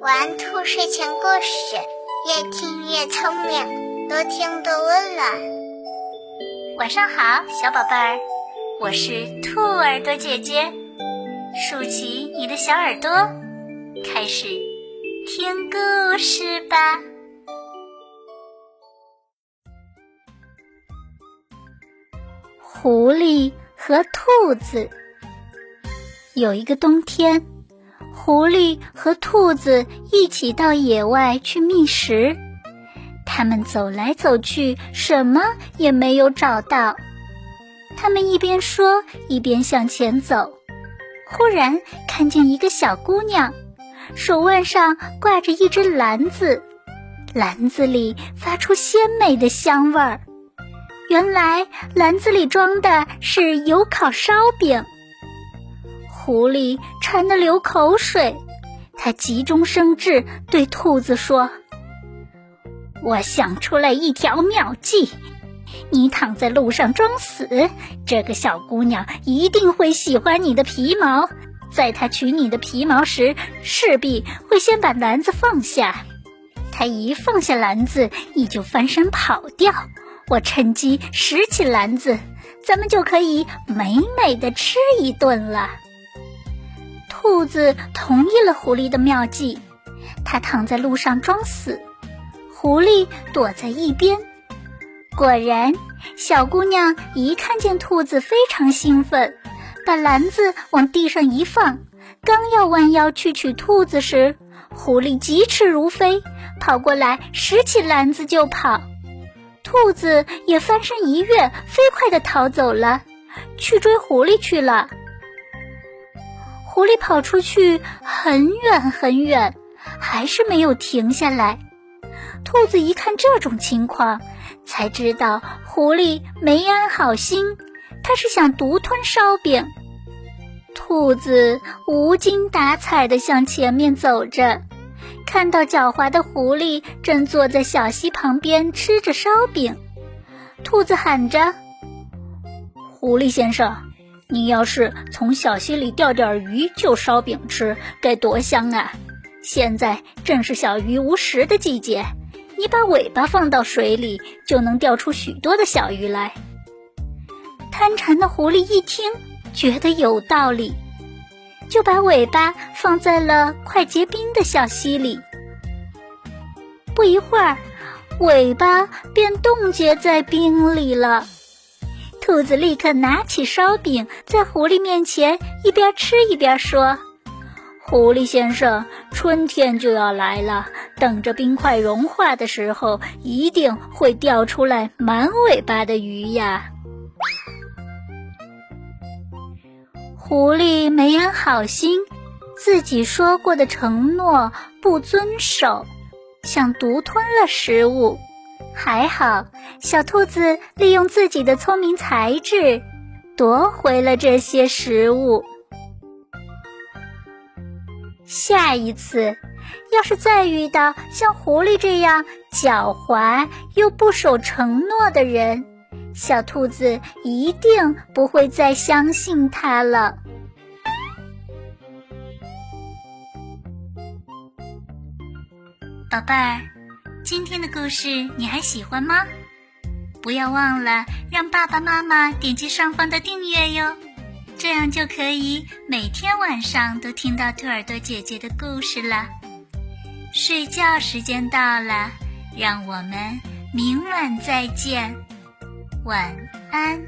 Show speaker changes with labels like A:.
A: 玩兔睡前故事，越听越聪明，多听多温暖。
B: 晚上好，小宝贝儿，我是兔耳朵姐姐，竖起你的小耳朵，开始听故事吧。狐狸和兔子。有一个冬天，狐狸和兔子一起到野外去觅食。他们走来走去，什么也没有找到。他们一边说，一边向前走。忽然看见一个小姑娘，手腕上挂着一只篮子，篮子里发出鲜美的香味儿。原来篮子里装的是油烤烧饼。狐狸馋得流口水，它急中生智，对兔子说：“我想出来一条妙计，你躺在路上装死，这个小姑娘一定会喜欢你的皮毛。在她取你的皮毛时，势必会先把篮子放下。她一放下篮子，你就翻身跑掉。我趁机拾起篮子，咱们就可以美美的吃一顿了。”兔子同意了狐狸的妙计，它躺在路上装死，狐狸躲在一边。果然，小姑娘一看见兔子，非常兴奋，把篮子往地上一放，刚要弯腰去取兔子时，狐狸疾驰如飞，跑过来拾起篮子就跑。兔子也翻身一跃，飞快地逃走了，去追狐狸去了。狐狸跑出去很远很远，还是没有停下来。兔子一看这种情况，才知道狐狸没安好心，它是想独吞烧饼。兔子无精打采地向前面走着，看到狡猾的狐狸正坐在小溪旁边吃着烧饼，兔子喊着：“狐狸先生。”你要是从小溪里钓点鱼就烧饼吃，该多香啊！现在正是小鱼无食的季节，你把尾巴放到水里，就能钓出许多的小鱼来。贪馋的狐狸一听，觉得有道理，就把尾巴放在了快结冰的小溪里。不一会儿，尾巴便冻结在冰里了。兔子立刻拿起烧饼，在狐狸面前一边吃一边说：“狐狸先生，春天就要来了，等着冰块融化的时候，一定会掉出来满尾巴的鱼呀。”狐狸没安好心，自己说过的承诺不遵守，想独吞了食物。还好，小兔子利用自己的聪明才智，夺回了这些食物。下一次，要是再遇到像狐狸这样狡猾又不守承诺的人，小兔子一定不会再相信他了。宝贝儿。今天的故事你还喜欢吗？不要忘了让爸爸妈妈点击上方的订阅哟，这样就可以每天晚上都听到兔耳朵姐姐的故事了。睡觉时间到了，让我们明晚再见，晚安。